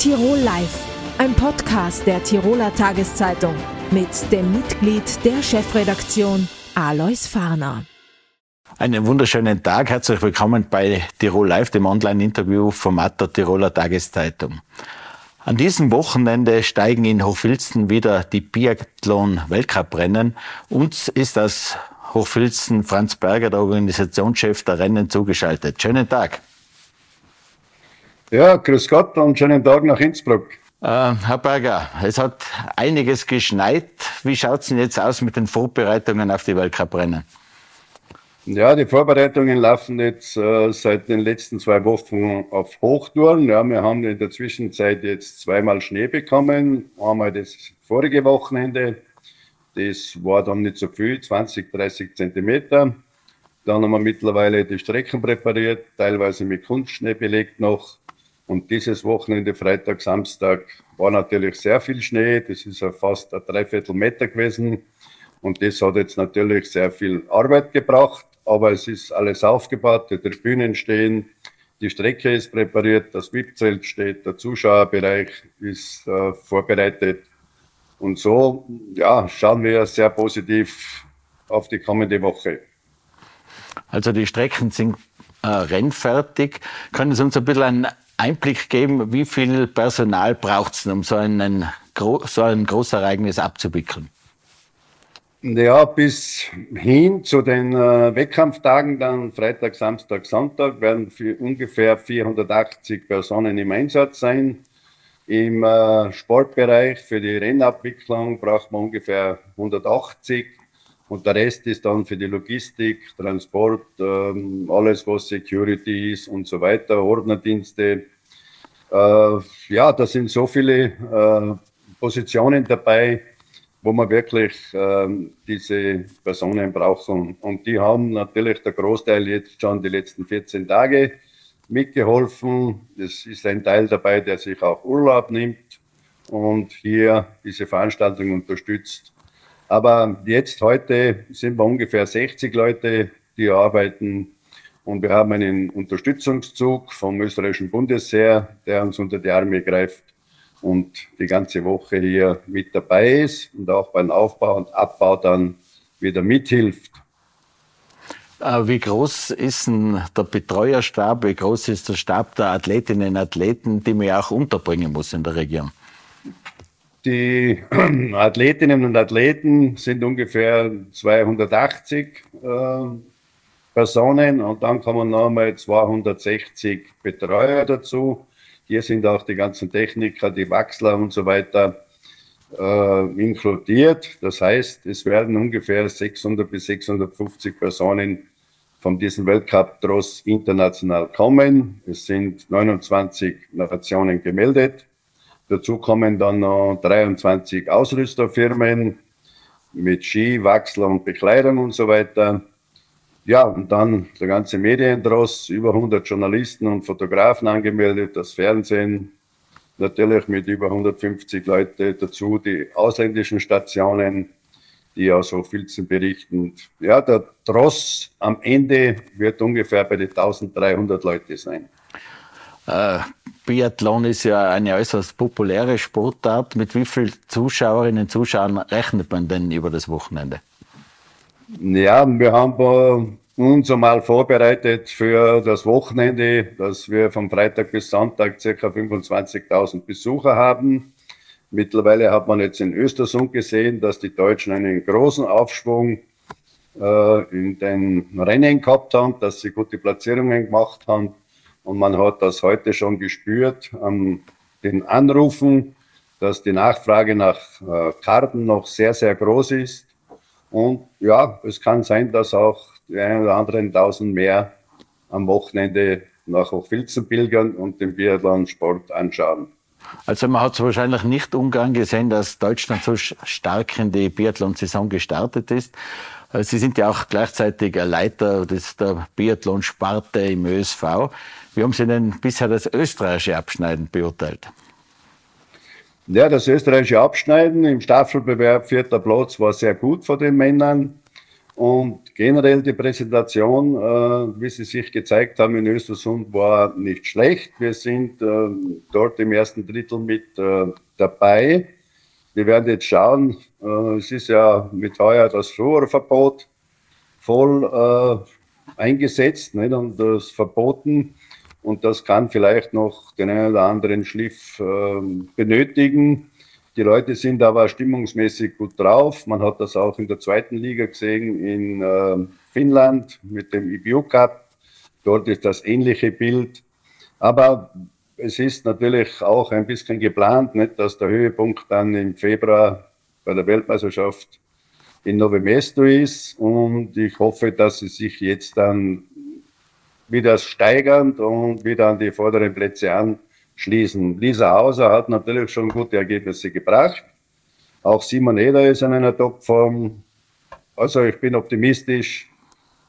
Tirol Live, ein Podcast der Tiroler Tageszeitung mit dem Mitglied der Chefredaktion Alois Farner. Einen wunderschönen Tag, herzlich willkommen bei Tirol Live, dem Online-Interview-Format der Tiroler Tageszeitung. An diesem Wochenende steigen in Hochfilzen wieder die Biathlon-Weltcuprennen. Uns ist das Hochfilzen Franz Berger, der Organisationschef der Rennen, zugeschaltet. Schönen Tag. Ja, grüß Gott und schönen Tag nach Innsbruck. Äh, Herr Berger, es hat einiges geschneit. Wie schaut es denn jetzt aus mit den Vorbereitungen auf die Weltcuprennen? Ja, die Vorbereitungen laufen jetzt äh, seit den letzten zwei Wochen auf Hochtouren. Ja, wir haben in der Zwischenzeit jetzt zweimal Schnee bekommen. Einmal das vorige Wochenende. Das war dann nicht so viel, 20, 30 Zentimeter. Dann haben wir mittlerweile die Strecken präpariert, teilweise mit Kunstschnee belegt noch. Und dieses Wochenende, Freitag, Samstag, war natürlich sehr viel Schnee. Das ist fast ein Dreiviertel Meter gewesen. Und das hat jetzt natürlich sehr viel Arbeit gebracht. Aber es ist alles aufgebaut, die Tribünen stehen, die Strecke ist präpariert, das VIP-Zelt steht, der Zuschauerbereich ist äh, vorbereitet. Und so ja, schauen wir sehr positiv auf die kommende Woche. Also die Strecken sind äh, rennfertig. Können Sie uns ein bisschen einen Einblick geben, wie viel Personal braucht es, um so, einen, so ein Großereignis abzuwickeln? Ja, bis hin zu den äh, Wettkampftagen, dann Freitag, Samstag, Sonntag, werden ungefähr 480 Personen im Einsatz sein. Im äh, Sportbereich für die Rennabwicklung braucht man ungefähr 180 und der Rest ist dann für die Logistik, Transport, ähm, alles was Security ist und so weiter, Ordnerdienste. Äh, ja, da sind so viele äh, Positionen dabei, wo man wirklich äh, diese Personen brauchen. Und die haben natürlich der Großteil jetzt schon die letzten 14 Tage mitgeholfen. Es ist ein Teil dabei, der sich auch Urlaub nimmt und hier diese Veranstaltung unterstützt. Aber jetzt, heute sind wir ungefähr 60 Leute, die arbeiten. Und wir haben einen Unterstützungszug vom österreichischen Bundesheer, der uns unter die Arme greift und die ganze Woche hier mit dabei ist und auch beim Aufbau und Abbau dann wieder mithilft. Äh, wie groß ist denn der Betreuerstab? Wie groß ist der Stab der Athletinnen und Athleten, die man ja auch unterbringen muss in der Region? Die Athletinnen und Athleten sind ungefähr 280 äh, Personen und dann kommen nochmal 260 Betreuer dazu. Hier sind auch die ganzen Techniker, die Wachsler und so weiter äh, inkludiert. Das heißt, es werden ungefähr 600 bis 650 Personen von diesem Weltcup-Tross international kommen. Es sind 29 Nationen gemeldet. Dazu kommen dann noch 23 Ausrüsterfirmen mit Ski, Wachsler und Bekleidung und so weiter. Ja, und dann der ganze Mediendross, über 100 Journalisten und Fotografen angemeldet, das Fernsehen, natürlich mit über 150 Leute dazu, die ausländischen Stationen, die aus Hochfilzen berichten. Ja, der Tross am Ende wird ungefähr bei den 1300 Leute sein. Äh, Biathlon ist ja eine äußerst populäre Sportart. Mit wie vielen Zuschauerinnen und Zuschauern rechnet man denn über das Wochenende? Ja, wir haben uns einmal vorbereitet für das Wochenende, dass wir von Freitag bis Sonntag ca. 25.000 Besucher haben. Mittlerweile hat man jetzt in Östersund gesehen, dass die Deutschen einen großen Aufschwung äh, in den Rennen gehabt haben, dass sie gute Platzierungen gemacht haben. Und man hat das heute schon gespürt an den Anrufen, dass die Nachfrage nach äh, Karten noch sehr, sehr groß ist. Und ja, es kann sein, dass auch die ein oder anderen tausend mehr am Wochenende nach Hochfilzen pilgern und den Biathlon-Sport anschauen. Also man hat es wahrscheinlich nicht ungern gesehen, dass Deutschland so stark in die Biathlon-Saison gestartet ist. Äh, Sie sind ja auch gleichzeitig Leiter der Biathlon-Sparte im ÖSV. Wie haben Sie denn bisher das österreichische Abschneiden beurteilt? Ja, das österreichische Abschneiden im Staffelbewerb vierter Platz war sehr gut von den Männern. Und generell die Präsentation, äh, wie sie sich gezeigt haben in Östersund, war nicht schlecht. Wir sind äh, dort im ersten Drittel mit äh, dabei. Wir werden jetzt schauen, äh, es ist ja mit heuer das Fluorverbot voll äh, eingesetzt nicht? und das verboten. Und das kann vielleicht noch den einen oder anderen Schliff äh, benötigen. Die Leute sind aber stimmungsmäßig gut drauf. Man hat das auch in der zweiten Liga gesehen in äh, Finnland mit dem IBU Cup. Dort ist das ähnliche Bild. Aber es ist natürlich auch ein bisschen geplant, nicht, dass der Höhepunkt dann im Februar bei der Weltmeisterschaft in Novo Mesto ist. Und ich hoffe, dass sie sich jetzt dann wieder steigern und wieder an die vorderen Plätze an schließen. Lisa Hauser hat natürlich schon gute Ergebnisse gebracht. Auch Simon Eder ist in einer Topform. Also ich bin optimistisch,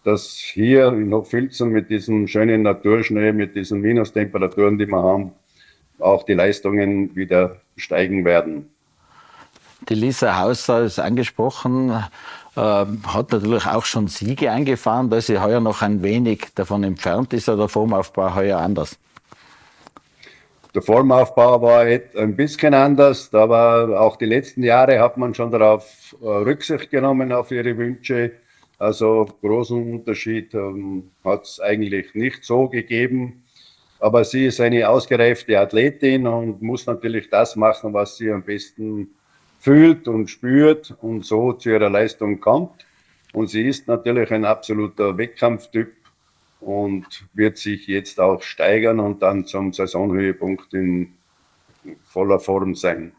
dass hier in Hochfilzen mit diesem schönen Naturschnee, mit diesen Minustemperaturen, die wir haben, auch die Leistungen wieder steigen werden. Die Lisa Hauser ist angesprochen, äh, hat natürlich auch schon Siege eingefahren, da sie heuer noch ein wenig davon entfernt ist, oder der Formaufbau heuer anders? Der Formaufbau war ein bisschen anders, aber auch die letzten Jahre hat man schon darauf äh, Rücksicht genommen auf ihre Wünsche. Also großen Unterschied ähm, hat es eigentlich nicht so gegeben. Aber sie ist eine ausgereifte Athletin und muss natürlich das machen, was sie am besten fühlt und spürt und so zu ihrer Leistung kommt. Und sie ist natürlich ein absoluter Wettkampftyp und wird sich jetzt auch steigern und dann zum Saisonhöhepunkt in voller Form sein.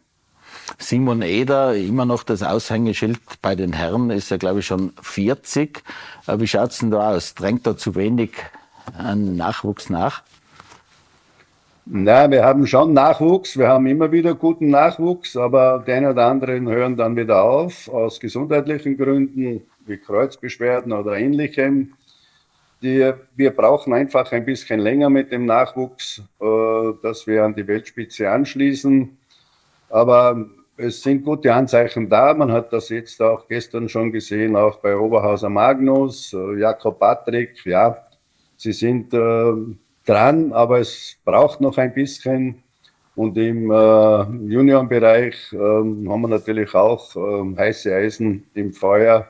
Simon Eder, immer noch das Aushängeschild bei den Herren, ist ja, glaube ich, schon 40. Äh, wie schaut es denn da aus? Drängt da zu wenig an Nachwuchs nach? Na, wir haben schon Nachwuchs, wir haben immer wieder guten Nachwuchs, aber einen oder anderen hören dann wieder auf, aus gesundheitlichen Gründen, wie Kreuzbeschwerden oder ähnlichem. Die, wir brauchen einfach ein bisschen länger mit dem Nachwuchs, äh, dass wir an die Weltspitze anschließen. Aber es sind gute Anzeichen da. Man hat das jetzt auch gestern schon gesehen, auch bei Oberhauser Magnus, äh, Jakob Patrick. Ja, sie sind äh, dran, aber es braucht noch ein bisschen. Und im äh, Juniorenbereich äh, haben wir natürlich auch äh, heiße Eisen im Feuer,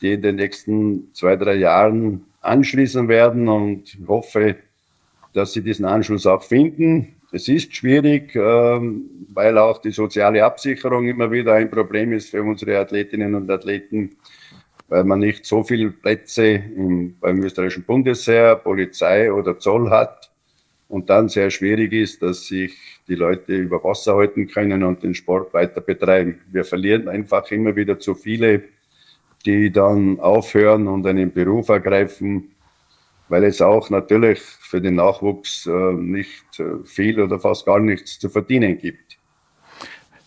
die in den nächsten zwei, drei Jahren anschließen werden und hoffe, dass sie diesen Anschluss auch finden. Es ist schwierig, ähm, weil auch die soziale Absicherung immer wieder ein Problem ist für unsere Athletinnen und Athleten, weil man nicht so viele Plätze im, beim österreichischen Bundesheer, Polizei oder Zoll hat und dann sehr schwierig ist, dass sich die Leute über Wasser halten können und den Sport weiter betreiben. Wir verlieren einfach immer wieder zu viele die dann aufhören und einen Beruf ergreifen, weil es auch natürlich für den Nachwuchs äh, nicht äh, viel oder fast gar nichts zu verdienen gibt.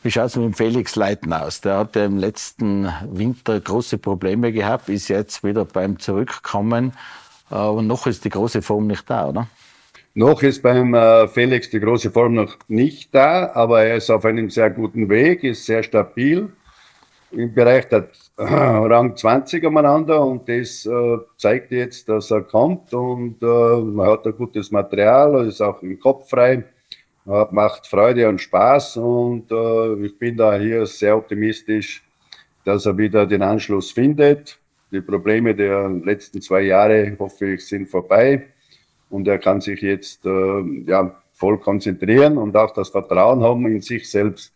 Wie schaut es mit Felix Leiten aus? Der hat ja im letzten Winter große Probleme gehabt, ist jetzt wieder beim Zurückkommen. Aber noch ist die große Form nicht da, oder? Noch ist beim äh, Felix die große Form noch nicht da, aber er ist auf einem sehr guten Weg, ist sehr stabil im Bereich der Rang 20 umeinander und das äh, zeigt jetzt, dass er kommt und äh, man hat ein gutes Material, ist auch im Kopf frei, macht Freude und Spaß und äh, ich bin da hier sehr optimistisch, dass er wieder den Anschluss findet. Die Probleme der letzten zwei Jahre, hoffe ich, sind vorbei und er kann sich jetzt äh, ja, voll konzentrieren und auch das Vertrauen haben in sich selbst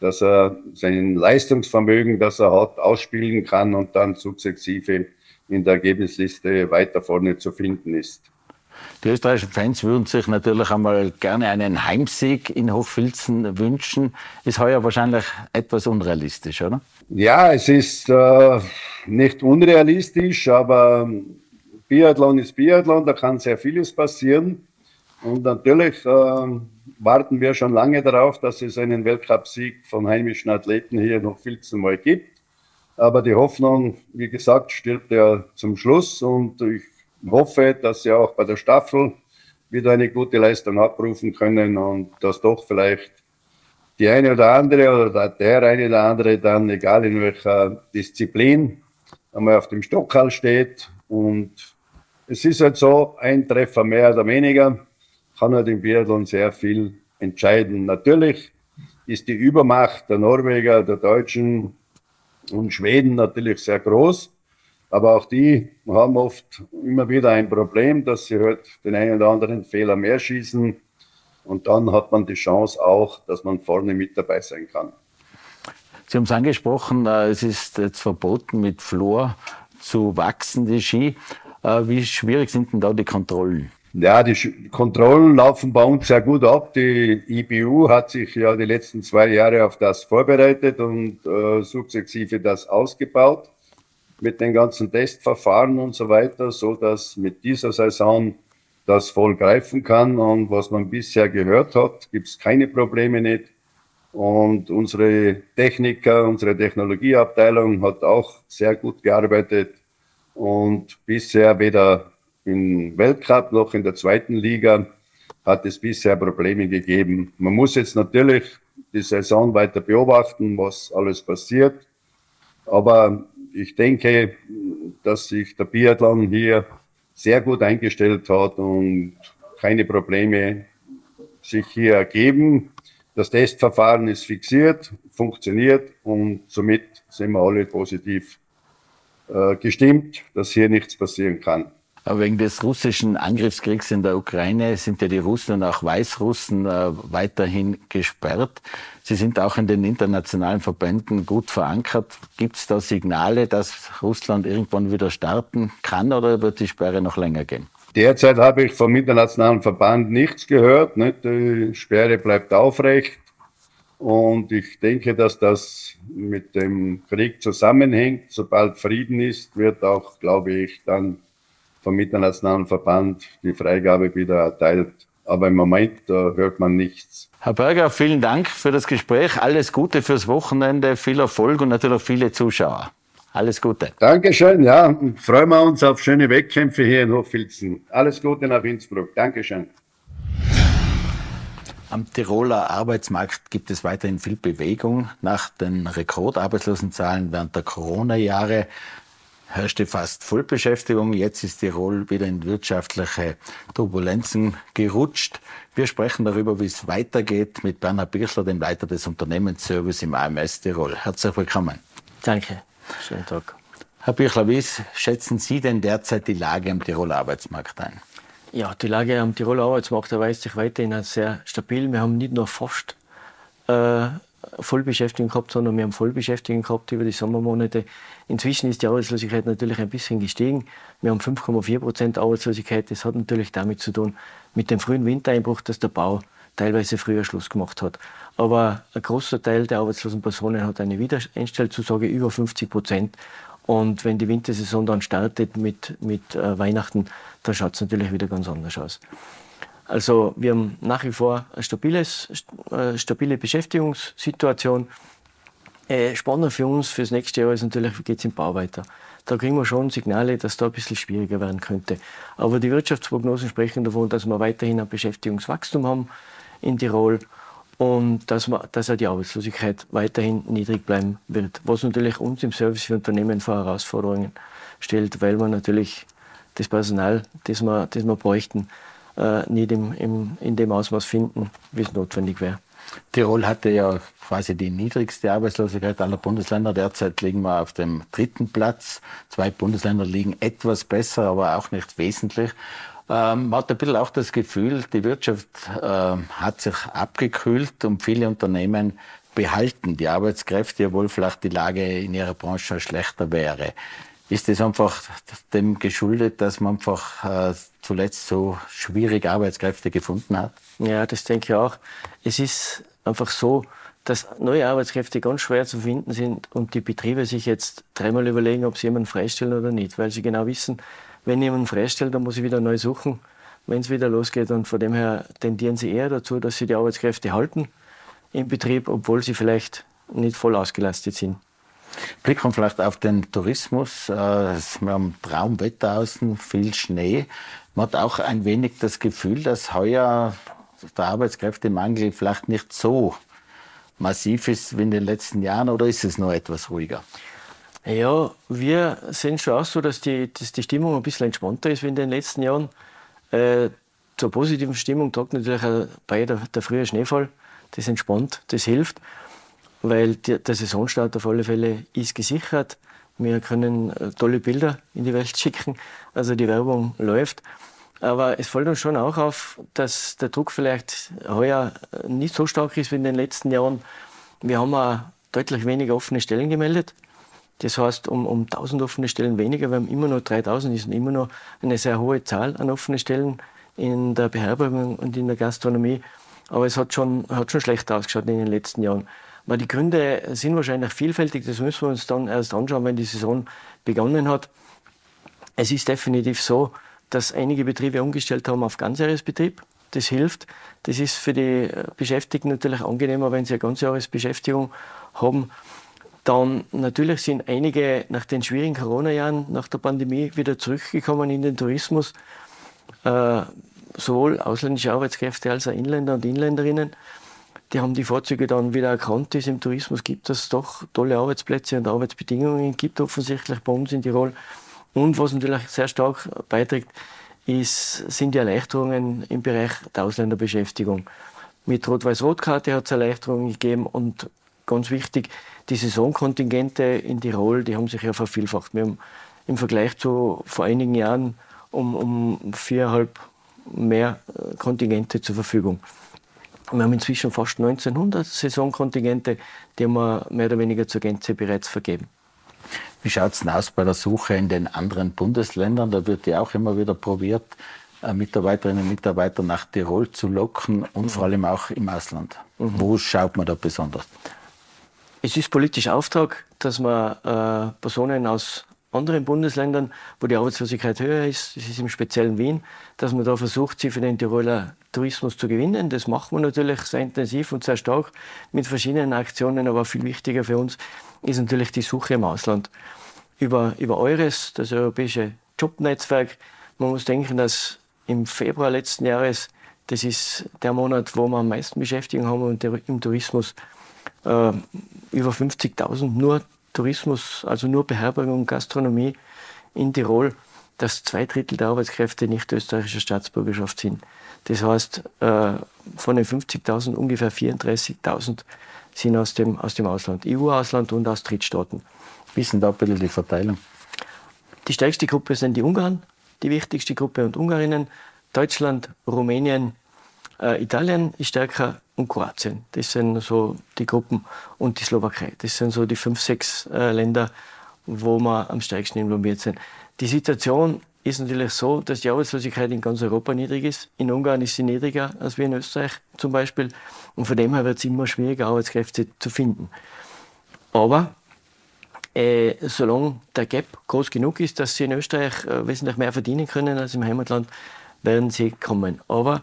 dass er sein Leistungsvermögen, das er hat, ausspielen kann und dann sukzessive in der Ergebnisliste weiter vorne zu finden ist. Die österreichischen Fans würden sich natürlich einmal gerne einen Heimsieg in Hochfilzen wünschen. Ist heuer wahrscheinlich etwas unrealistisch, oder? Ja, es ist äh, nicht unrealistisch, aber Biathlon ist Biathlon, da kann sehr vieles passieren. Und natürlich äh, warten wir schon lange darauf, dass es einen Weltcupsieg von heimischen Athleten hier noch viel zu mal gibt. Aber die Hoffnung, wie gesagt, stirbt ja zum Schluss und ich hoffe, dass sie auch bei der Staffel wieder eine gute Leistung abrufen können und dass doch vielleicht die eine oder andere oder der eine oder andere dann, egal in welcher Disziplin, einmal auf dem Stockhall steht. Und es ist halt so, ein Treffer mehr oder weniger kann halt im Biathlon sehr viel entscheiden. Natürlich ist die Übermacht der Norweger, der Deutschen und Schweden natürlich sehr groß. Aber auch die haben oft immer wieder ein Problem, dass sie halt den einen oder anderen Fehler mehr schießen. Und dann hat man die Chance auch, dass man vorne mit dabei sein kann. Sie haben es angesprochen, äh, es ist jetzt verboten, mit Flor zu wachsen, die Ski. Äh, wie schwierig sind denn da die Kontrollen? Ja, die Kontrollen laufen bei uns sehr gut ab. Die IBU hat sich ja die letzten zwei Jahre auf das vorbereitet und äh, sukzessive das ausgebaut mit den ganzen Testverfahren und so weiter, so dass mit dieser Saison das voll greifen kann. Und was man bisher gehört hat, gibt es keine Probleme nicht. Und unsere Techniker, unsere Technologieabteilung hat auch sehr gut gearbeitet und bisher weder im Weltcup noch in der zweiten Liga hat es bisher Probleme gegeben. Man muss jetzt natürlich die Saison weiter beobachten, was alles passiert. Aber ich denke, dass sich der Biathlon hier sehr gut eingestellt hat und keine Probleme sich hier ergeben. Das Testverfahren ist fixiert, funktioniert und somit sind wir alle positiv äh, gestimmt, dass hier nichts passieren kann. Wegen des russischen Angriffskriegs in der Ukraine sind ja die Russen und auch Weißrussen äh, weiterhin gesperrt. Sie sind auch in den internationalen Verbänden gut verankert. Gibt es da Signale, dass Russland irgendwann wieder starten kann oder wird die Sperre noch länger gehen? Derzeit habe ich vom internationalen Verband nichts gehört. Die Sperre bleibt aufrecht. Und ich denke, dass das mit dem Krieg zusammenhängt. Sobald Frieden ist, wird auch, glaube ich, dann vom internationalen Verband die Freigabe wieder erteilt. Aber im Moment äh, hört man nichts. Herr Berger, vielen Dank für das Gespräch. Alles Gute fürs Wochenende, viel Erfolg und natürlich viele Zuschauer. Alles Gute. Dankeschön, ja. Freuen wir uns auf schöne Wettkämpfe hier in Hochfilzen. Alles Gute nach Innsbruck. Dankeschön. Am Tiroler Arbeitsmarkt gibt es weiterhin viel Bewegung. Nach den Rekordarbeitslosenzahlen während der Corona-Jahre herrschte fast Vollbeschäftigung. Jetzt ist Tirol wieder in wirtschaftliche Turbulenzen gerutscht. Wir sprechen darüber, wie es weitergeht mit Bernhard Birchler, dem Leiter des Unternehmensservice im AMS Tirol. Herzlich willkommen. Danke. Schönen Tag. Herr Birchler, wie schätzen Sie denn derzeit die Lage am Tiroler Arbeitsmarkt ein? Ja, die Lage am Tiroler Arbeitsmarkt erweist sich weiterhin als sehr stabil. Wir haben nicht nur fast äh, Vollbeschäftigung gehabt, sondern wir haben Vollbeschäftigung gehabt über die Sommermonate. Inzwischen ist die Arbeitslosigkeit natürlich ein bisschen gestiegen. Wir haben 5,4 Prozent Arbeitslosigkeit. Das hat natürlich damit zu tun, mit dem frühen Wintereinbruch, dass der Bau teilweise früher Schluss gemacht hat. Aber ein großer Teil der arbeitslosen Personen hat eine Wiedereinstellzusage über 50 Prozent. Und wenn die Wintersaison dann startet mit, mit äh, Weihnachten, dann schaut es natürlich wieder ganz anders aus. Also wir haben nach wie vor eine stabiles, äh, stabile Beschäftigungssituation. Äh, spannend für uns fürs nächste Jahr ist natürlich, wie geht es im Bau weiter. Da kriegen wir schon Signale, dass da ein bisschen schwieriger werden könnte. Aber die Wirtschaftsprognosen sprechen davon, dass wir weiterhin ein Beschäftigungswachstum haben in Tirol und dass, man, dass auch die Arbeitslosigkeit weiterhin niedrig bleiben wird. Was natürlich uns im Service für Unternehmen vor Herausforderungen stellt, weil wir natürlich das Personal, das wir, das wir bräuchten, äh, nicht im, im, in dem Ausmaß finden, wie es notwendig wäre. Tirol hatte ja quasi die niedrigste Arbeitslosigkeit aller Bundesländer. Derzeit liegen wir auf dem dritten Platz. Zwei Bundesländer liegen etwas besser, aber auch nicht wesentlich. Ähm, man hat ein bisschen auch das Gefühl, die Wirtschaft äh, hat sich abgekühlt und viele Unternehmen behalten die Arbeitskräfte, obwohl vielleicht die Lage in ihrer Branche schlechter wäre. Ist das einfach dem geschuldet, dass man einfach äh, zuletzt so schwierig Arbeitskräfte gefunden hat? Ja, das denke ich auch. Es ist einfach so, dass neue Arbeitskräfte ganz schwer zu finden sind und die Betriebe sich jetzt dreimal überlegen, ob sie jemanden freistellen oder nicht, weil sie genau wissen, wenn jemand freistellt, dann muss ich wieder neu suchen, wenn es wieder losgeht. Und von dem her tendieren sie eher dazu, dass sie die Arbeitskräfte halten im Betrieb, obwohl sie vielleicht nicht voll ausgelastet sind. Blicken wir vielleicht auf den Tourismus. Äh, wir haben Traumwetter außen, viel Schnee. Man hat auch ein wenig das Gefühl, dass heuer der Arbeitskräftemangel vielleicht nicht so massiv ist wie in den letzten Jahren oder ist es noch etwas ruhiger? Ja, wir sehen schon auch so, dass die, dass die Stimmung ein bisschen entspannter ist wie in den letzten Jahren. Äh, zur positiven Stimmung trägt natürlich auch bei der, der frühe Schneefall. Das entspannt, das hilft, weil der Saisonstart auf alle Fälle ist gesichert. Wir können äh, tolle Bilder in die Welt schicken, also die Werbung läuft. Aber es fällt uns schon auch auf, dass der Druck vielleicht heuer nicht so stark ist wie in den letzten Jahren. Wir haben auch deutlich weniger offene Stellen gemeldet. Das heißt, um, um 1000 offene Stellen weniger. Wir haben immer noch 3000, ist immer noch eine sehr hohe Zahl an offenen Stellen in der Beherbergung und in der Gastronomie. Aber es hat schon, hat schon schlecht ausgeschaut in den letzten Jahren. Aber die Gründe sind wahrscheinlich vielfältig. Das müssen wir uns dann erst anschauen, wenn die Saison begonnen hat. Es ist definitiv so, dass einige Betriebe umgestellt haben auf Ganzjahresbetrieb. Das hilft. Das ist für die Beschäftigten natürlich angenehmer, wenn sie eine Ganzjahresbeschäftigung haben. Dann natürlich sind einige nach den schwierigen Corona-Jahren, nach der Pandemie, wieder zurückgekommen in den Tourismus. Äh, sowohl ausländische Arbeitskräfte als auch Inländer und Inländerinnen. Die haben die Vorzüge dann wieder erkannt, die es im Tourismus gibt, dass es doch tolle Arbeitsplätze und Arbeitsbedingungen gibt, offensichtlich bei uns in Tirol. Und was natürlich sehr stark beiträgt, ist, sind die Erleichterungen im Bereich der Ausländerbeschäftigung. Mit Rot-Weiß-Rot-Karte hat es Erleichterungen gegeben und ganz wichtig, die Saisonkontingente in Tirol, die haben sich ja vervielfacht. Wir haben im Vergleich zu vor einigen Jahren um, um viereinhalb mehr äh, Kontingente zur Verfügung. Wir haben inzwischen fast 1900 Saisonkontingente, die haben wir mehr oder weniger zur Gänze bereits vergeben. Wie schaut es aus bei der Suche in den anderen Bundesländern? Da wird ja auch immer wieder probiert, äh, Mitarbeiterinnen und Mitarbeiter nach Tirol zu locken und mhm. vor allem auch im Ausland. Mhm. Wo schaut man da besonders? Es ist politischer Auftrag, dass man äh, Personen aus anderen Bundesländern, wo die Arbeitslosigkeit höher ist, das ist im speziellen Wien, dass man da versucht, sie für den Tiroler Tourismus zu gewinnen. Das macht man natürlich sehr intensiv und sehr stark mit verschiedenen Aktionen, aber viel wichtiger für uns ist natürlich die Suche im Ausland. Über, über EURES, das europäische Jobnetzwerk, man muss denken, dass im Februar letzten Jahres, das ist der Monat, wo wir am meisten Beschäftigung haben und im Tourismus, äh, über 50.000 nur Tourismus, also nur Beherbergung und Gastronomie in Tirol, dass zwei Drittel der Arbeitskräfte nicht österreichischer Staatsbürgerschaft sind. Das heißt, äh, von den 50.000 ungefähr 34.000 sind aus dem, aus dem Ausland, EU-Ausland und aus Drittstaaten. Wie ist denn da ein bisschen die Verteilung? Die stärkste Gruppe sind die Ungarn, die wichtigste Gruppe und Ungarinnen. Deutschland, Rumänien, äh, Italien ist stärker und Kroatien. Das sind so die Gruppen und die Slowakei. Das sind so die fünf, sechs äh, Länder, wo wir am stärksten involviert sind. Die Situation ist natürlich so, dass die Arbeitslosigkeit in ganz Europa niedrig ist. In Ungarn ist sie niedriger als wir in Österreich zum Beispiel. Und von dem her wird es immer schwieriger, Arbeitskräfte zu finden. Aber äh, solange der Gap groß genug ist, dass sie in Österreich äh, wesentlich mehr verdienen können als im Heimatland, werden sie kommen. Aber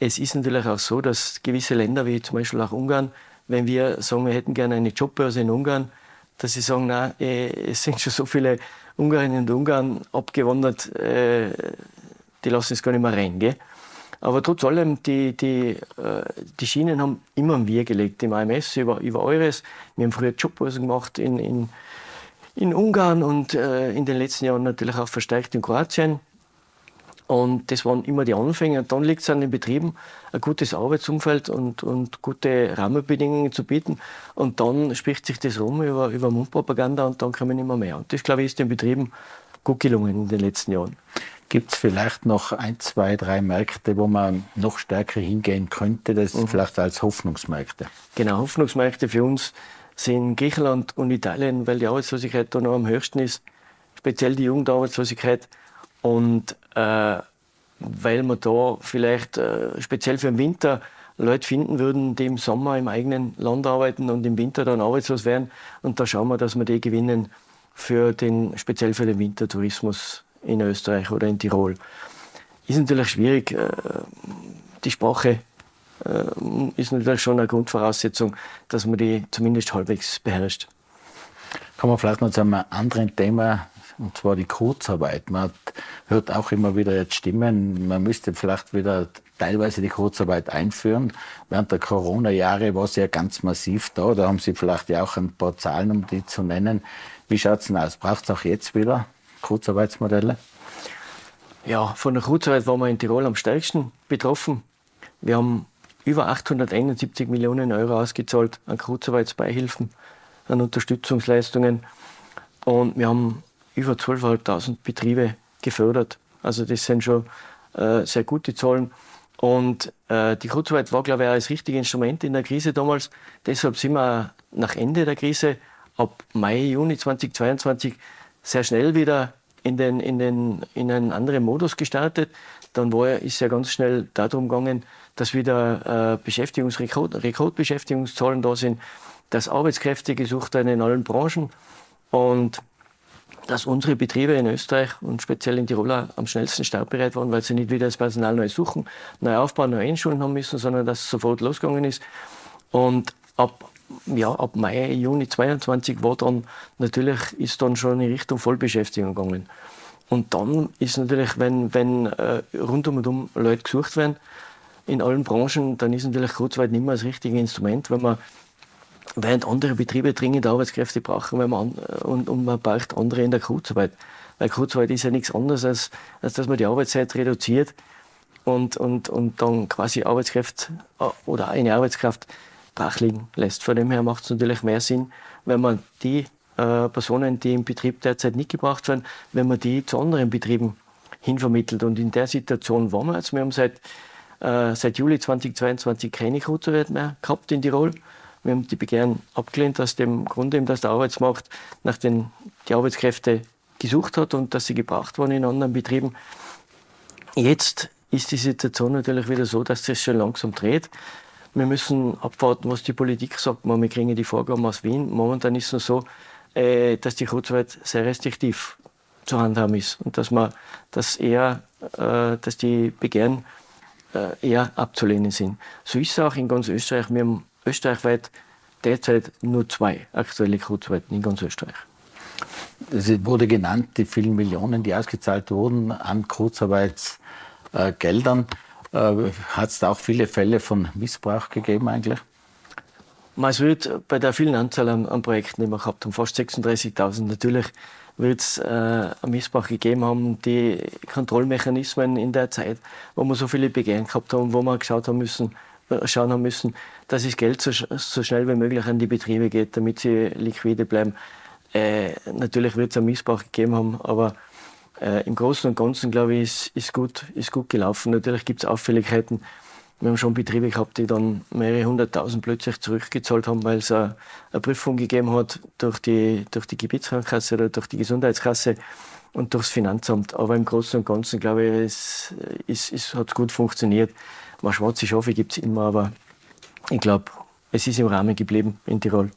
es ist natürlich auch so, dass gewisse Länder, wie zum Beispiel auch Ungarn, wenn wir sagen, wir hätten gerne eine Jobbörse in Ungarn, dass sie sagen, na, äh, es sind schon so viele Ungarinnen und Ungarn abgewandert, äh, die lassen es gar nicht mehr rein. Gell? Aber trotz allem, die, die, äh, die Schienen haben immer ein Wir gelegt, im AMS über, über Eures. Wir haben früher Jobbörsen gemacht in, in, in Ungarn und in den letzten Jahren natürlich auch verstärkt in Kroatien. Und das waren immer die Anfänge. Und dann liegt es an den Betrieben, ein gutes Arbeitsumfeld und, und gute Rahmenbedingungen zu bieten. Und dann spricht sich das rum über, über Mundpropaganda und dann kommen immer mehr. Und das, glaube ich, ist den Betrieben gut gelungen in den letzten Jahren. Gibt es vielleicht noch ein, zwei, drei Märkte, wo man noch stärker hingehen könnte, das mhm. vielleicht als Hoffnungsmärkte? Genau, Hoffnungsmärkte für uns sind Griechenland und Italien, weil die Arbeitslosigkeit da noch am höchsten ist, speziell die Jugendarbeitslosigkeit. Und äh, weil wir da vielleicht äh, speziell für den Winter Leute finden würden, die im Sommer im eigenen Land arbeiten und im Winter dann arbeitslos wären. Und da schauen wir, dass wir die gewinnen für den, speziell für den Wintertourismus in Österreich oder in Tirol. Ist natürlich schwierig. Äh, die Sprache äh, ist natürlich schon eine Grundvoraussetzung, dass man die zumindest halbwegs beherrscht. Kommen wir vielleicht noch zu einem anderen Thema und zwar die Kurzarbeit. Man hört auch immer wieder jetzt Stimmen, man müsste vielleicht wieder teilweise die Kurzarbeit einführen. Während der Corona-Jahre war sie ja ganz massiv da. Da haben Sie vielleicht ja auch ein paar Zahlen, um die zu nennen. Wie schaut es denn aus? Braucht es auch jetzt wieder Kurzarbeitsmodelle? Ja, von der Kurzarbeit waren wir in Tirol am stärksten betroffen. Wir haben über 871 Millionen Euro ausgezahlt an Kurzarbeitsbeihilfen, an Unterstützungsleistungen. Und wir haben über 12.500 Betriebe gefördert. Also das sind schon äh, sehr gute Zahlen. Und äh, die Kurzarbeit war, glaube ich, auch das richtige Instrument in der Krise damals. Deshalb sind wir nach Ende der Krise ab Mai, Juni 2022 sehr schnell wieder in, den, in, den, in einen anderen Modus gestartet. Dann war, ist ja ganz schnell darum gegangen, dass wieder äh, Beschäftigungs Rekord, Rekordbeschäftigungszahlen da sind, dass Arbeitskräfte gesucht werden in allen Branchen und dass unsere Betriebe in Österreich und speziell in Tirol am schnellsten startbereit waren, weil sie nicht wieder das Personal neu suchen, neu aufbauen, neu einschulen haben müssen, sondern dass es sofort losgegangen ist. Und ab, ja, ab Mai, Juni 22 war dann natürlich, ist dann schon in Richtung Vollbeschäftigung gegangen. Und dann ist natürlich, wenn, wenn äh, rundum und um Leute gesucht werden, in allen Branchen, dann ist natürlich Kurzarbeit nicht mehr das richtige Instrument, wenn man während andere Betriebe dringend Arbeitskräfte brauchen wenn man, und, und man braucht andere in der Kurzarbeit. Weil Kurzarbeit ist ja nichts anderes, als, als dass man die Arbeitszeit reduziert und, und, und dann quasi Arbeitskräfte äh, oder eine Arbeitskraft brach liegen lässt. Von dem her macht es natürlich mehr Sinn, wenn man die äh, Personen, die im Betrieb derzeit nicht gebraucht werden, wenn man die zu anderen Betrieben hinvermittelt. Und in der Situation waren wir jetzt. Wir haben seit, äh, seit Juli 2022 keine Kurzarbeit mehr gehabt in Tirol. Wir haben die Begehren abgelehnt aus dem Grund, dass der Arbeitsmarkt nach den die Arbeitskräfte gesucht hat und dass sie gebraucht wurden in anderen Betrieben. Jetzt ist die Situation natürlich wieder so, dass es schon langsam dreht. Wir müssen abwarten, was die Politik sagt. Wir kriegen die Vorgaben aus Wien. Momentan ist es so, äh, dass die Kurzarbeit sehr restriktiv zu handhaben ist und dass man, dass eher, äh, dass die Begehren äh, eher abzulehnen sind. So ist es auch in ganz Österreich. Wir haben österreichweit derzeit nur zwei aktuelle Kurzarbeiten in ganz Österreich. Es wurde genannt, die vielen Millionen, die ausgezahlt wurden an Kurzarbeitsgeldern. Äh, Hat es da auch viele Fälle von Missbrauch gegeben eigentlich? Es wird bei der vielen Anzahl an, an Projekten, die wir gehabt haben, fast 36.000, natürlich wird es äh, Missbrauch gegeben haben, die Kontrollmechanismen in der Zeit, wo wir so viele Begehren gehabt haben, wo wir geschaut haben müssen, schauen haben müssen, dass das Geld so, so schnell wie möglich an die Betriebe geht, damit sie liquide bleiben. Äh, natürlich wird es einen Missbrauch gegeben haben, aber äh, im Großen und Ganzen, glaube ich, ist, ist, gut, ist gut gelaufen. Natürlich gibt es Auffälligkeiten. Wir haben schon Betriebe gehabt, die dann mehrere hunderttausend plötzlich zurückgezahlt haben, weil es eine, Prüfung gegeben hat durch die, durch die Gebietskrankenkasse oder durch die Gesundheitskasse und durchs Finanzamt. Aber im Großen und Ganzen, glaube ich, es, es, es hat gut funktioniert. Mal schwarze Schafe gibt es immer, aber ich glaube, es ist im Rahmen geblieben in Tirol.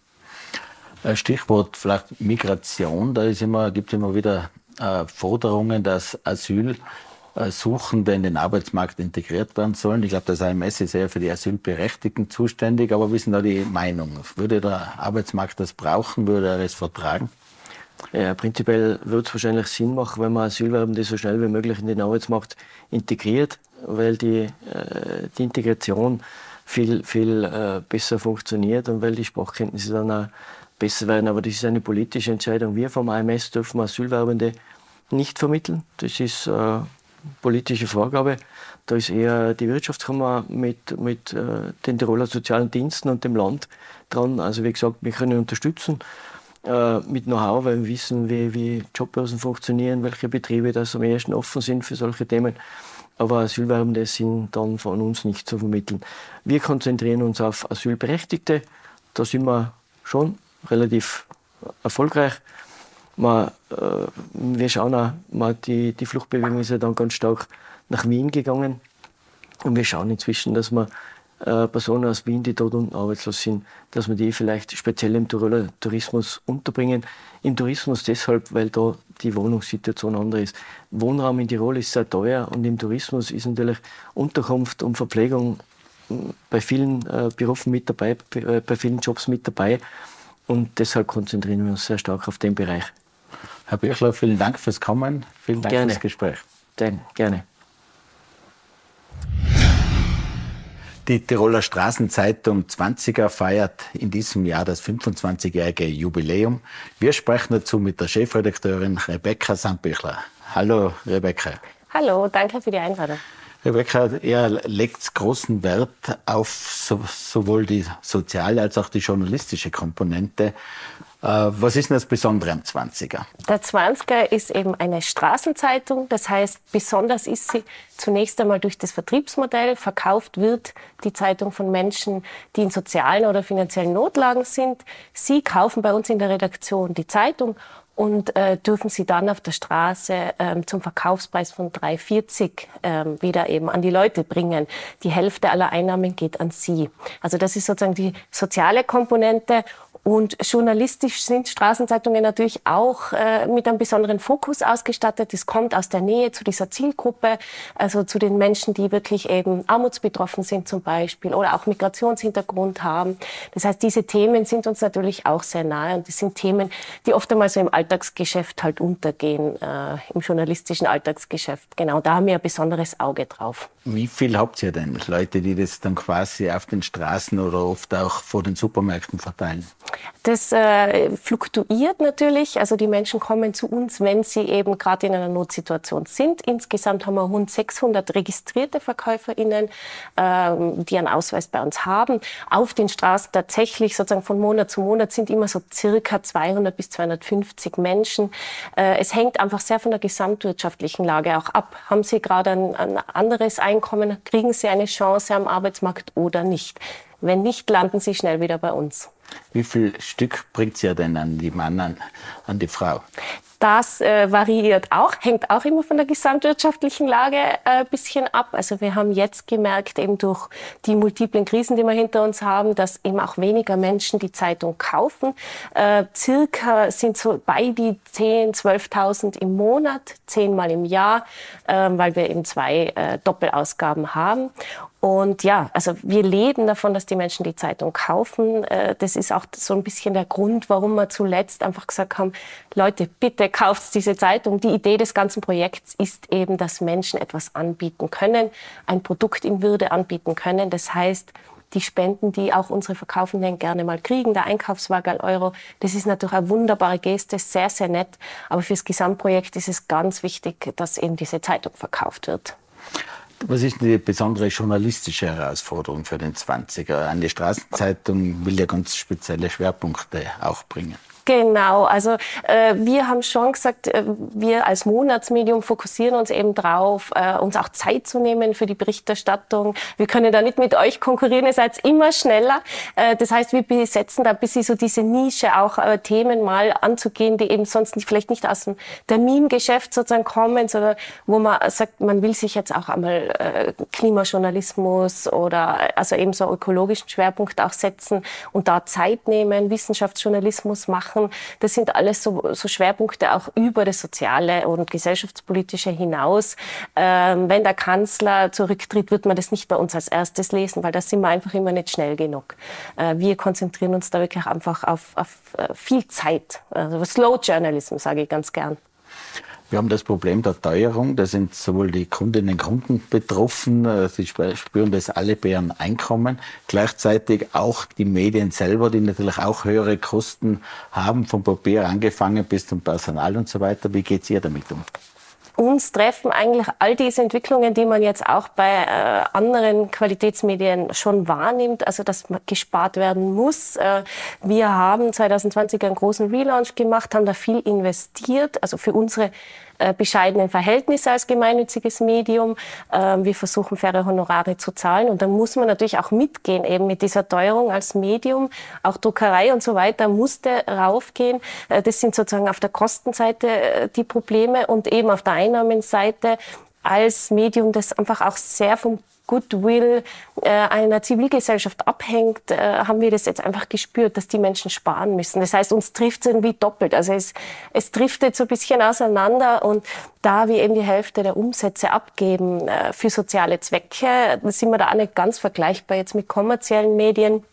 Stichwort vielleicht Migration, da immer, gibt es immer wieder äh, Forderungen, dass Asylsuchende in den Arbeitsmarkt integriert werden sollen. Ich glaube, das AMS ist eher für die Asylberechtigten zuständig, aber wie sind da die Meinungen? Würde der Arbeitsmarkt das brauchen? Würde er es vertragen? Ja, prinzipiell würde es wahrscheinlich Sinn machen, wenn man Asylwerbende so schnell wie möglich in den Arbeitsmarkt integriert, weil die, äh, die Integration viel, viel äh, besser funktioniert und weil die Sprachkenntnisse dann auch besser werden. Aber das ist eine politische Entscheidung. Wir vom AMS dürfen Asylwerbende nicht vermitteln. Das ist äh, politische Vorgabe. Da ist eher die Wirtschaftskammer mit, mit äh, den Tiroler sozialen Diensten und dem Land dran. Also wie gesagt, wir können unterstützen mit Know-how, weil wir wissen, wie, wie Jobbörsen funktionieren, welche Betriebe das am ehesten offen sind für solche Themen. Aber Asylwerbende sind dann von uns nicht zu vermitteln. Wir konzentrieren uns auf Asylberechtigte. Da sind wir schon relativ erfolgreich. Man, äh, wir schauen auch, man, die, die Fluchtbewegung ist ja dann ganz stark nach Wien gegangen. Und wir schauen inzwischen, dass wir äh, Personen aus Wien, die dort unten arbeitslos sind, dass wir die vielleicht speziell im Tiroler Tourismus unterbringen. Im Tourismus deshalb, weil da die Wohnungssituation andere ist. Wohnraum in Tirol ist sehr teuer und im Tourismus ist natürlich Unterkunft und Verpflegung hm, bei vielen äh, Berufen mit dabei, äh, bei vielen Jobs mit dabei. Und deshalb konzentrieren wir uns sehr stark auf den Bereich. Herr Birchler, vielen Dank fürs Kommen. Vielen Dank Gerne. fürs Gespräch. Dann, gerne. Die Tiroler Straßenzeitung 20er feiert in diesem Jahr das 25-jährige Jubiläum. Wir sprechen dazu mit der Chefredakteurin Rebecca Sandbichler. Hallo Rebecca. Hallo, danke für die Einladung. Rebecca, er legt großen Wert auf so, sowohl die soziale als auch die journalistische Komponente. Äh, was ist denn das Besondere am 20er? Der 20er ist eben eine Straßenzeitung. Das heißt, besonders ist sie zunächst einmal durch das Vertriebsmodell. Verkauft wird die Zeitung von Menschen, die in sozialen oder finanziellen Notlagen sind. Sie kaufen bei uns in der Redaktion die Zeitung und äh, dürfen sie dann auf der Straße ähm, zum Verkaufspreis von 3,40 ähm, wieder eben an die Leute bringen. Die Hälfte aller Einnahmen geht an sie. Also das ist sozusagen die soziale Komponente und journalistisch sind Straßenzeitungen natürlich auch äh, mit einem besonderen Fokus ausgestattet. Es kommt aus der Nähe zu dieser Zielgruppe, also zu den Menschen, die wirklich eben armutsbetroffen sind zum Beispiel oder auch Migrationshintergrund haben. Das heißt, diese Themen sind uns natürlich auch sehr nahe und das sind Themen, die oft einmal so im Alltagsgeschäft halt untergehen, äh, im journalistischen Alltagsgeschäft. Genau, da haben wir ein besonderes Auge drauf. Wie viel habt ihr denn? Leute, die das dann quasi auf den Straßen oder oft auch vor den Supermärkten verteilen? Das äh, fluktuiert natürlich. Also die Menschen kommen zu uns, wenn sie eben gerade in einer Notsituation sind. Insgesamt haben wir rund 600 registrierte VerkäuferInnen, ähm, die einen Ausweis bei uns haben. Auf den Straßen tatsächlich sozusagen von Monat zu Monat sind immer so circa 200 bis 250 Menschen. Äh, es hängt einfach sehr von der gesamtwirtschaftlichen Lage auch ab. Haben Sie gerade ein, ein anderes Einkommen? Kriegen Sie eine Chance am Arbeitsmarkt oder nicht? Wenn nicht, landen Sie schnell wieder bei uns. Wie viel Stück bringt ihr denn an die Mann, an, an die Frau? Das äh, variiert auch, hängt auch immer von der gesamtwirtschaftlichen Lage ein äh, bisschen ab. Also wir haben jetzt gemerkt, eben durch die multiplen Krisen, die wir hinter uns haben, dass eben auch weniger Menschen die Zeitung kaufen. Äh, circa sind so bei die 10, 12.000 im Monat, zehnmal im Jahr, äh, weil wir eben zwei äh, Doppelausgaben haben. Und ja, also wir leben davon, dass die Menschen die Zeitung kaufen. Äh, Das ist auch so ein bisschen der Grund, warum wir zuletzt einfach gesagt haben, Leute, bitte kauft diese Zeitung. Die Idee des ganzen Projekts ist eben, dass Menschen etwas anbieten können, ein Produkt in Würde anbieten können. Das heißt, die Spenden, die auch unsere Verkaufenden gerne mal kriegen, der Einkaufswagen Euro, das ist natürlich eine wunderbare Geste, sehr, sehr nett. Aber fürs Gesamtprojekt ist es ganz wichtig, dass eben diese Zeitung verkauft wird. Was ist die besondere journalistische Herausforderung für den 20er? Eine Straßenzeitung will ja ganz spezielle Schwerpunkte auch bringen. Genau, also äh, wir haben schon gesagt, äh, wir als Monatsmedium fokussieren uns eben drauf, äh, uns auch Zeit zu nehmen für die Berichterstattung. Wir können da nicht mit euch konkurrieren, ihr seid immer schneller. Äh, das heißt, wir besetzen da ein bisschen so diese Nische, auch äh, Themen mal anzugehen, die eben sonst nicht, vielleicht nicht aus dem Termingeschäft sozusagen kommen, sondern wo man sagt, man will sich jetzt auch einmal äh, Klimajournalismus oder also eben so ökologischen Schwerpunkt auch setzen und da Zeit nehmen, Wissenschaftsjournalismus machen. Das sind alles so, so Schwerpunkte auch über das Soziale und Gesellschaftspolitische hinaus. Ähm, wenn der Kanzler zurücktritt, wird man das nicht bei uns als erstes lesen, weil das sind wir einfach immer nicht schnell genug. Äh, wir konzentrieren uns da wirklich einfach auf, auf äh, viel Zeit. Also Slow Journalism sage ich ganz gern. Wir haben das Problem der Teuerung. Da sind sowohl die Kundinnen und Kunden betroffen. äh, Sie sp- spüren das alle bei ihrem Einkommen. Gleichzeitig auch die Medien selber, die natürlich auch höhere Kosten haben, vom Papier angefangen bis zum Personal und so weiter. Wie geht's ihr damit um? Uns treffen eigentlich all diese Entwicklungen, die man jetzt auch bei äh, anderen Qualitätsmedien schon wahrnimmt, also dass gespart werden muss. Äh, wir haben 2020 einen großen Relaunch gemacht, haben da viel investiert, also für unsere äh, bescheidenen Verhältnisse als gemeinnütziges Medium. Ähm, wir versuchen faire Honorare zu zahlen und da muss man natürlich auch mitgehen eben mit dieser Teuerung als Medium. Auch Druckerei und so weiter musste raufgehen. Äh, das sind sozusagen auf der Kostenseite äh, die Probleme und eben auf der Einnahmenseite als Medium, das einfach auch sehr vom Goodwill äh, einer Zivilgesellschaft abhängt, äh, haben wir das jetzt einfach gespürt, dass die Menschen sparen müssen. Das heißt, uns trifft es irgendwie doppelt. Also es, es driftet so ein bisschen auseinander und da wir eben die Hälfte der Umsätze abgeben äh, für soziale Zwecke, sind wir da auch nicht ganz vergleichbar jetzt mit kommerziellen Medien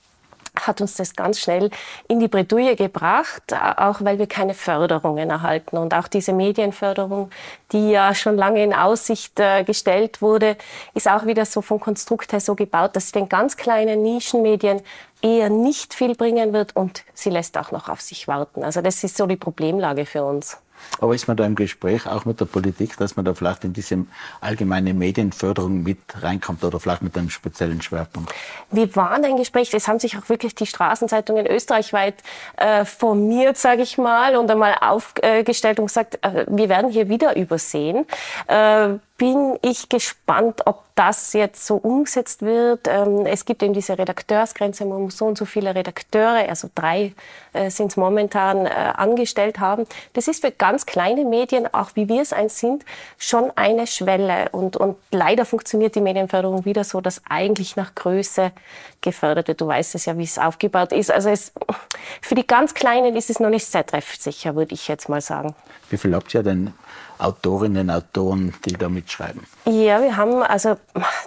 hat uns das ganz schnell in die Bredouille gebracht, auch weil wir keine Förderungen erhalten. Und auch diese Medienförderung, die ja schon lange in Aussicht äh, gestellt wurde, ist auch wieder so vom Konstrukt her so gebaut, dass sie den ganz kleinen Nischenmedien eher nicht viel bringen wird und sie lässt auch noch auf sich warten. Also das ist so die Problemlage für uns. Aber ist man da im Gespräch auch mit der Politik, dass man da vielleicht in diese allgemeine Medienförderung mit reinkommt oder vielleicht mit einem speziellen Schwerpunkt? Wir waren im Gespräch, es haben sich auch wirklich die Straßenzeitungen österreichweit äh, formiert, sage ich mal, und einmal aufgestellt und gesagt, äh, wir werden hier wieder übersehen. Äh, bin ich gespannt, ob das jetzt so umgesetzt wird. Ähm, es gibt eben diese Redakteursgrenze, man muss so und so viele Redakteure, also drei äh, sind es momentan, äh, angestellt haben. Das ist für ganz kleine Medien, auch wie wir es eins sind, schon eine Schwelle. Und, und leider funktioniert die Medienförderung wieder so, dass eigentlich nach Größe gefördert wird. Du weißt es ja, wie es aufgebaut ist. Also es, für die ganz Kleinen ist es noch nicht sehr treffsicher, würde ich jetzt mal sagen. Wie viel habt ihr denn Autorinnen, Autoren, die da mitschreiben? Ja, wir haben, also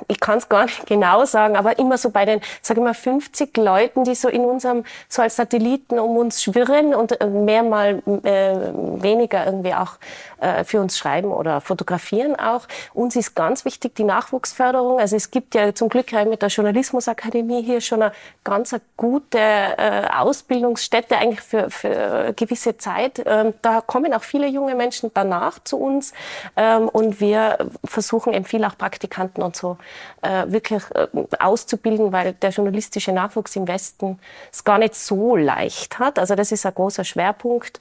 ich kann es gar nicht genau sagen, aber immer so bei den, sage ich mal, 50 Leuten, die so in unserem, so als Satelliten um uns schwirren und äh, mehrmal äh, weniger irgendwie auch äh, für uns schreiben oder fotografieren auch. Uns ist ganz wichtig die Nachwuchsförderung. Also es gibt ja zum Glück mit der Journalismusakademie hier schon eine ganz eine gute äh, Ausbildungsstätte eigentlich für, für gewisse Zeit. Ähm, da kommen auch viele junge Menschen danach zu uns ähm, und wir versuchen eben viel auch Praktikanten und so äh, wirklich äh, auszubilden, weil der journalistische Nachwuchs im Westen es gar nicht so leicht hat. Also das ist ein großer Schwerpunkt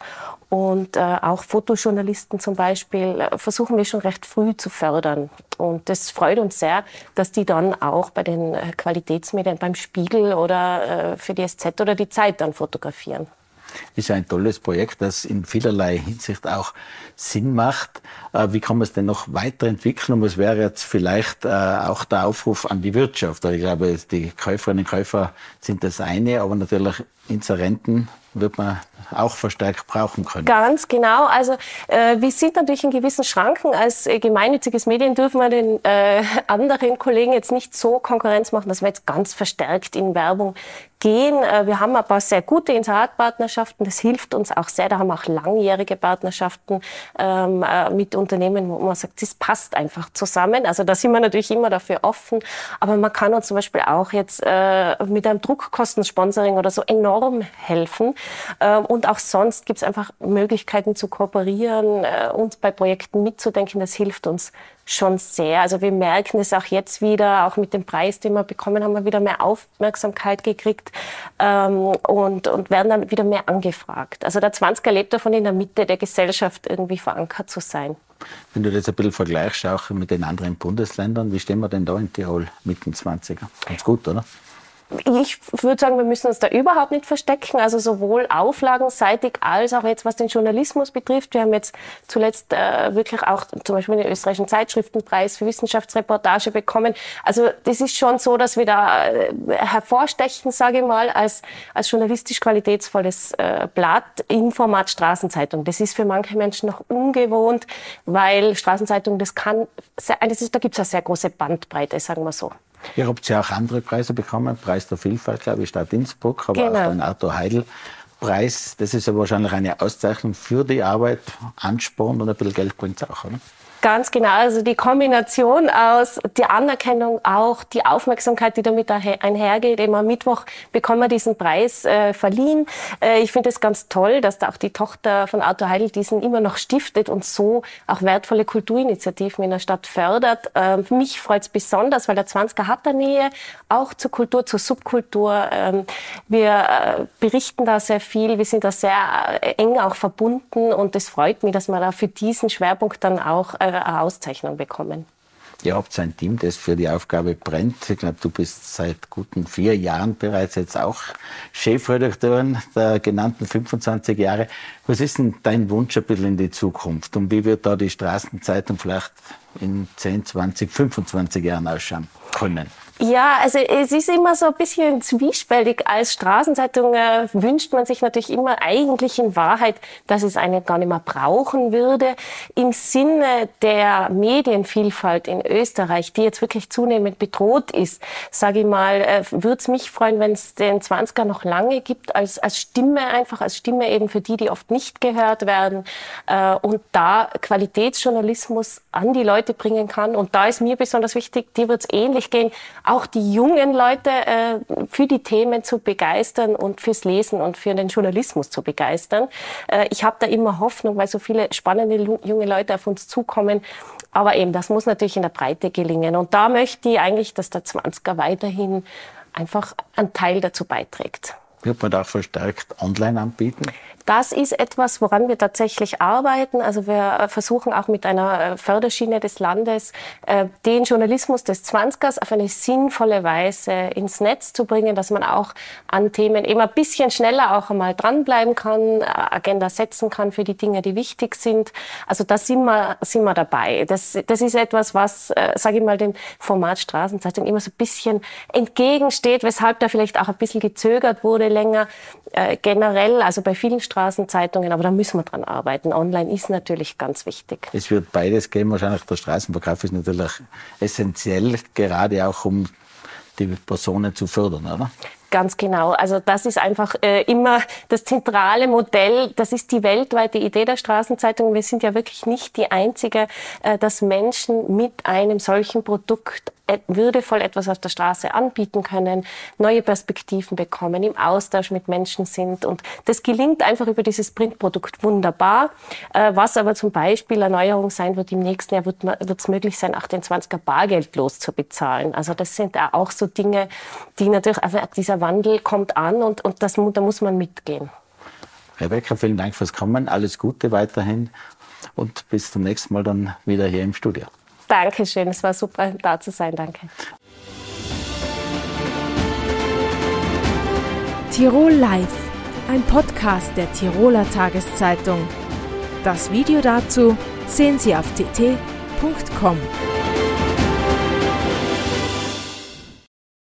und äh, auch Fotojournalisten zum Beispiel äh, versuchen wir schon recht früh zu fördern. Und das freut uns sehr, dass die dann auch bei den äh, Qualitätsmedien, beim Spiegel oder äh, für die SZ oder die Zeit dann fotografieren ist ein tolles Projekt, das in vielerlei Hinsicht auch Sinn macht. Äh, wie kann man es denn noch weiterentwickeln? Und was wäre jetzt vielleicht äh, auch der Aufruf an die Wirtschaft? Ich glaube, die Käuferinnen und Käufer sind das eine, aber natürlich Inserenten wird man auch verstärkt brauchen können. Ganz genau. Also äh, wir sind natürlich in gewissen Schranken. Als äh, gemeinnütziges Medien dürfen wir den äh, anderen Kollegen jetzt nicht so Konkurrenz machen, dass wir jetzt ganz verstärkt in Werbung gehen. Äh, wir haben ein paar sehr gute Inseratpartnerschaften. Das hilft uns auch sehr. Da haben wir auch langjährige Partnerschaften ähm, äh, mit Unternehmen, wo man sagt, das passt einfach zusammen. Also da sind wir natürlich immer dafür offen. Aber man kann uns zum Beispiel auch jetzt äh, mit einem Druckkostensponsoring oder so enorm helfen. Ähm, und auch sonst gibt es einfach Möglichkeiten zu kooperieren, uns bei Projekten mitzudenken. Das hilft uns schon sehr. Also wir merken es auch jetzt wieder, auch mit dem Preis, den wir bekommen haben, wir wieder mehr Aufmerksamkeit gekriegt ähm, und, und werden dann wieder mehr angefragt. Also der 20er lebt davon, in der Mitte der Gesellschaft irgendwie verankert zu sein. Wenn du das ein bisschen vergleichst, auch mit den anderen Bundesländern, wie stehen wir denn da in Tirol mit den 20er? Ganz gut, oder? Ich würde sagen, wir müssen uns da überhaupt nicht verstecken. Also sowohl auflagenseitig als auch jetzt, was den Journalismus betrifft. Wir haben jetzt zuletzt äh, wirklich auch zum Beispiel den österreichischen Zeitschriftenpreis für Wissenschaftsreportage bekommen. Also das ist schon so, dass wir da äh, hervorstechen, sage ich mal, als, als journalistisch qualitätsvolles äh, Blatt im Format Straßenzeitung. Das ist für manche Menschen noch ungewohnt, weil Straßenzeitung, das kann, sehr, das ist, da gibt es eine sehr große Bandbreite, sagen wir so. Ihr habt ja auch andere Preise bekommen, Preis der Vielfalt, glaube ich, Stadt Innsbruck, aber genau. auch den Arthur Heidel. Preis, das ist ja wahrscheinlich eine Auszeichnung für die Arbeit, Ansporn und ein bisschen Geld bringt es auch, oder? Ganz genau. Also die Kombination aus der Anerkennung, auch die Aufmerksamkeit, die damit einhergeht. Eben am Mittwoch bekommen wir diesen Preis äh, verliehen. Äh, ich finde es ganz toll, dass da auch die Tochter von Arthur Heidel diesen immer noch stiftet und so auch wertvolle Kulturinitiativen in der Stadt fördert. Äh, mich freut es besonders, weil der 20er hat der Nähe auch zur Kultur, zur Subkultur. Ähm, wir äh, berichten da sehr viel. Wir sind da sehr äh, eng auch verbunden und es freut mich, dass man da für diesen Schwerpunkt dann auch äh, eine Auszeichnung bekommen. Ihr habt ein Team, das für die Aufgabe brennt. Ich glaube, du bist seit guten vier Jahren bereits jetzt auch Chefredakteurin der genannten 25 Jahre. Was ist denn dein Wunsch ein bisschen in die Zukunft? Und wie wird da die Straßenzeitung vielleicht in 10, 20, 25 Jahren ausschauen können? Ja, also es ist immer so ein bisschen zwiespältig. Als Straßenzeitung äh, wünscht man sich natürlich immer eigentlich in Wahrheit, dass es eine gar nicht mehr brauchen würde. Im Sinne der Medienvielfalt in Österreich, die jetzt wirklich zunehmend bedroht ist, sage ich mal, äh, würde es mich freuen, wenn es den 20er noch lange gibt, als, als Stimme einfach, als Stimme eben für die, die oft nicht gehört werden äh, und da Qualitätsjournalismus an die Leute bringen kann. Und da ist mir besonders wichtig, dir wird es ähnlich gehen, auch die jungen Leute äh, für die Themen zu begeistern und fürs Lesen und für den Journalismus zu begeistern. Äh, ich habe da immer Hoffnung, weil so viele spannende junge Leute auf uns zukommen. Aber eben, das muss natürlich in der Breite gelingen. Und da möchte ich eigentlich, dass der 20er weiterhin einfach einen Teil dazu beiträgt. Wird man da auch verstärkt online anbieten? Das ist etwas, woran wir tatsächlich arbeiten. Also wir äh, versuchen auch mit einer äh, Förderschiene des Landes äh, den Journalismus des 20ers auf eine sinnvolle Weise ins Netz zu bringen, dass man auch an Themen immer ein bisschen schneller auch einmal dranbleiben kann, Agenda setzen kann für die Dinge, die wichtig sind. Also da sind wir, sind wir dabei. Das, das ist etwas, was, äh, sage ich mal, dem Format Straßenzeitung immer so ein bisschen entgegensteht, weshalb da vielleicht auch ein bisschen gezögert wurde länger. Äh, generell, also bei vielen Straßenzeitungen, aber da müssen wir dran arbeiten. Online ist natürlich ganz wichtig. Es wird beides geben. Wahrscheinlich der Straßenverkauf ist natürlich essentiell, gerade auch um die Personen zu fördern, oder? Ganz genau. Also das ist einfach äh, immer das zentrale Modell. Das ist die weltweite Idee der Straßenzeitung. Wir sind ja wirklich nicht die einzige, äh, dass Menschen mit einem solchen Produkt würdevoll etwas auf der Straße anbieten können, neue Perspektiven bekommen, im Austausch mit Menschen sind. Und das gelingt einfach über dieses Printprodukt wunderbar. Äh, was aber zum Beispiel Erneuerung sein wird, im nächsten Jahr wird es möglich sein, 28er Bargeld loszubezahlen. Also das sind auch so Dinge, die natürlich, also dieser Wandel kommt an und, und das, da muss man mitgehen. Rebecca, vielen Dank fürs Kommen. Alles Gute weiterhin und bis zum nächsten Mal dann wieder hier im Studio. Dankeschön, es war super da zu sein, danke. Tirol Live, ein Podcast der Tiroler Tageszeitung. Das Video dazu sehen Sie auf tt.com.